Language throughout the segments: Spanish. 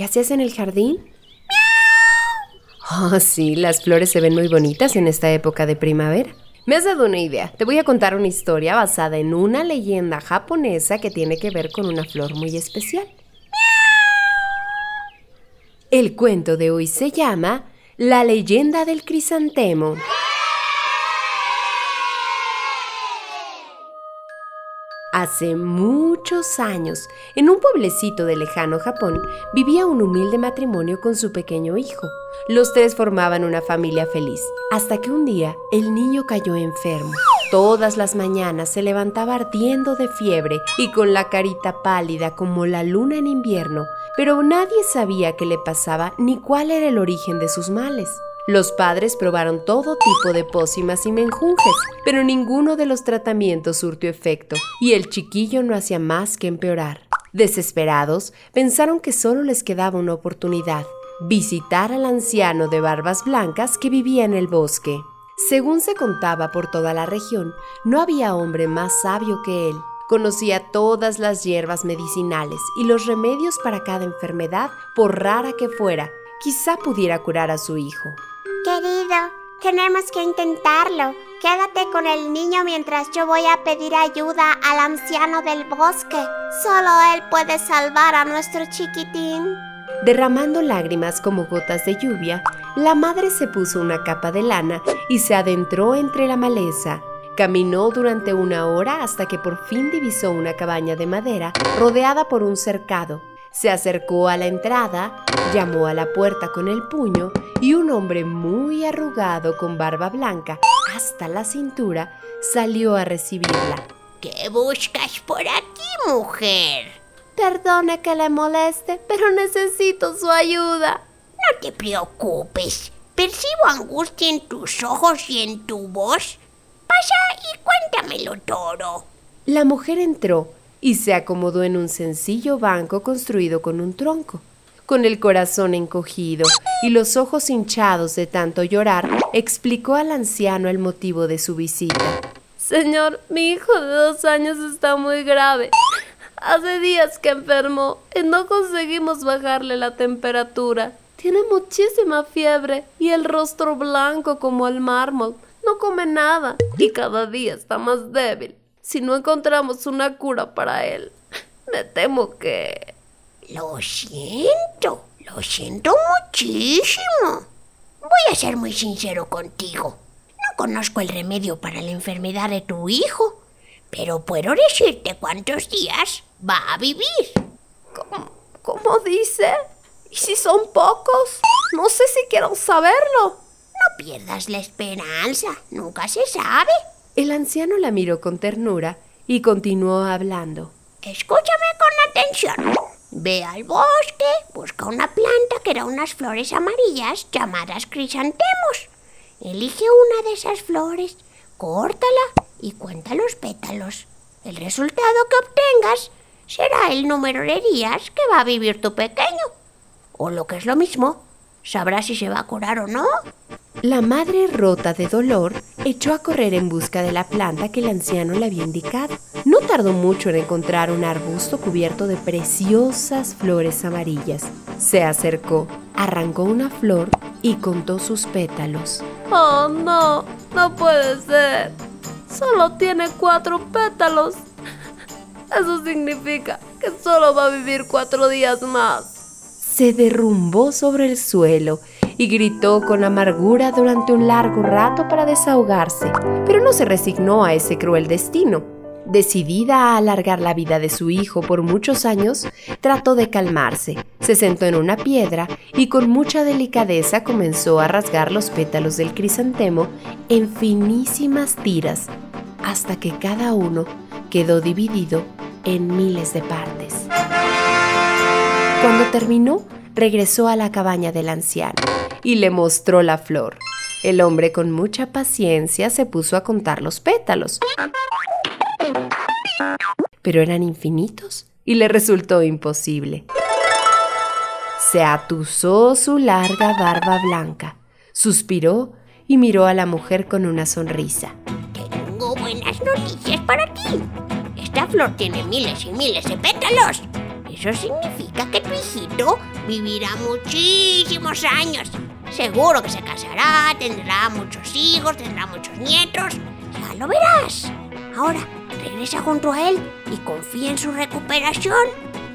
¿Qué haces en el jardín? Oh, sí, las flores se ven muy bonitas en esta época de primavera. Me has dado una idea. Te voy a contar una historia basada en una leyenda japonesa que tiene que ver con una flor muy especial. El cuento de hoy se llama La leyenda del crisantemo. Hace muchos años, en un pueblecito de lejano Japón, vivía un humilde matrimonio con su pequeño hijo. Los tres formaban una familia feliz, hasta que un día el niño cayó enfermo. Todas las mañanas se levantaba ardiendo de fiebre y con la carita pálida como la luna en invierno, pero nadie sabía qué le pasaba ni cuál era el origen de sus males. Los padres probaron todo tipo de pócimas y menjunjes, pero ninguno de los tratamientos surtió efecto y el chiquillo no hacía más que empeorar. Desesperados, pensaron que solo les quedaba una oportunidad, visitar al anciano de barbas blancas que vivía en el bosque. Según se contaba por toda la región, no había hombre más sabio que él. Conocía todas las hierbas medicinales y los remedios para cada enfermedad, por rara que fuera, quizá pudiera curar a su hijo. Querido, tenemos que intentarlo. Quédate con el niño mientras yo voy a pedir ayuda al anciano del bosque. Solo él puede salvar a nuestro chiquitín. Derramando lágrimas como gotas de lluvia, la madre se puso una capa de lana y se adentró entre la maleza. Caminó durante una hora hasta que por fin divisó una cabaña de madera rodeada por un cercado. Se acercó a la entrada, llamó a la puerta con el puño y un hombre muy arrugado con barba blanca hasta la cintura salió a recibirla. ¿Qué buscas por aquí, mujer? Perdone que le moleste, pero necesito su ayuda. No te preocupes. Percibo angustia en tus ojos y en tu voz. Pasa y cuéntamelo todo. La mujer entró y se acomodó en un sencillo banco construido con un tronco. Con el corazón encogido y los ojos hinchados de tanto llorar, explicó al anciano el motivo de su visita. Señor, mi hijo de dos años está muy grave. Hace días que enfermó y no conseguimos bajarle la temperatura. Tiene muchísima fiebre y el rostro blanco como el mármol. No come nada y cada día está más débil. Si no encontramos una cura para él, me temo que... Lo siento, lo siento muchísimo. Voy a ser muy sincero contigo. No conozco el remedio para la enfermedad de tu hijo, pero puedo decirte cuántos días va a vivir. ¿Cómo, cómo dice? ¿Y si son pocos? No sé si quiero saberlo. No pierdas la esperanza, nunca se sabe. El anciano la miró con ternura y continuó hablando. Escúchame con atención. Ve al bosque, busca una planta que da unas flores amarillas llamadas crisantemos. Elige una de esas flores, córtala y cuenta los pétalos. El resultado que obtengas será el número de días que va a vivir tu pequeño. O lo que es lo mismo, sabrás si se va a curar o no. La madre, rota de dolor, echó a correr en busca de la planta que el anciano le había indicado. No tardó mucho en encontrar un arbusto cubierto de preciosas flores amarillas. Se acercó, arrancó una flor y contó sus pétalos. ¡Oh, no! ¡No puede ser! Solo tiene cuatro pétalos. Eso significa que solo va a vivir cuatro días más. Se derrumbó sobre el suelo y gritó con amargura durante un largo rato para desahogarse, pero no se resignó a ese cruel destino. Decidida a alargar la vida de su hijo por muchos años, trató de calmarse, se sentó en una piedra y con mucha delicadeza comenzó a rasgar los pétalos del crisantemo en finísimas tiras, hasta que cada uno quedó dividido en miles de partes. Cuando terminó, regresó a la cabaña del anciano y le mostró la flor. El hombre con mucha paciencia se puso a contar los pétalos. Pero eran infinitos y le resultó imposible. Se atusó su larga barba blanca, suspiró y miró a la mujer con una sonrisa. Tengo buenas noticias para ti. Esta flor tiene miles y miles de pétalos. Eso significa que tu hijito vivirá muchísimos años. Seguro que se casará, tendrá muchos hijos, tendrá muchos nietos. Ya lo verás. Ahora, regresa junto a él y confía en su recuperación.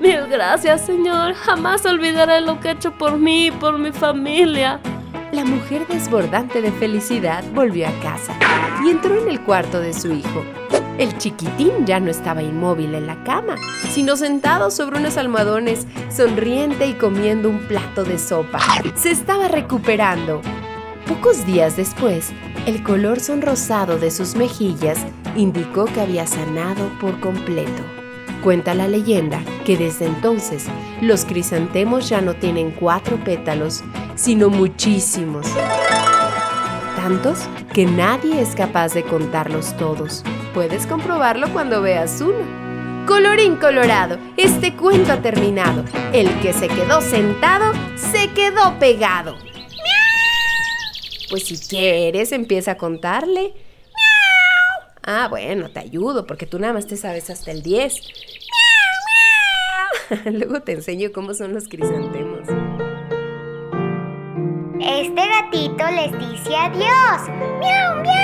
Mil gracias, Señor. Jamás olvidaré lo que ha hecho por mí y por mi familia. La mujer desbordante de felicidad volvió a casa y entró en el cuarto de su hijo. El chiquitín ya no estaba inmóvil en la cama, sino sentado sobre unos almohadones, sonriente y comiendo un plato de sopa. Se estaba recuperando. Pocos días después, el color sonrosado de sus mejillas indicó que había sanado por completo. Cuenta la leyenda que desde entonces los crisantemos ya no tienen cuatro pétalos, sino muchísimos. Tantos que nadie es capaz de contarlos todos. Puedes comprobarlo cuando veas uno. Colorín colorado, este cuento ha terminado. El que se quedó sentado, se quedó pegado. Pues si quieres, empieza a contarle. Ah, bueno, te ayudo, porque tú nada más te sabes hasta el 10. Luego te enseño cómo son los crisantemos. Este gatito les dice adiós. ¡Miau, miau!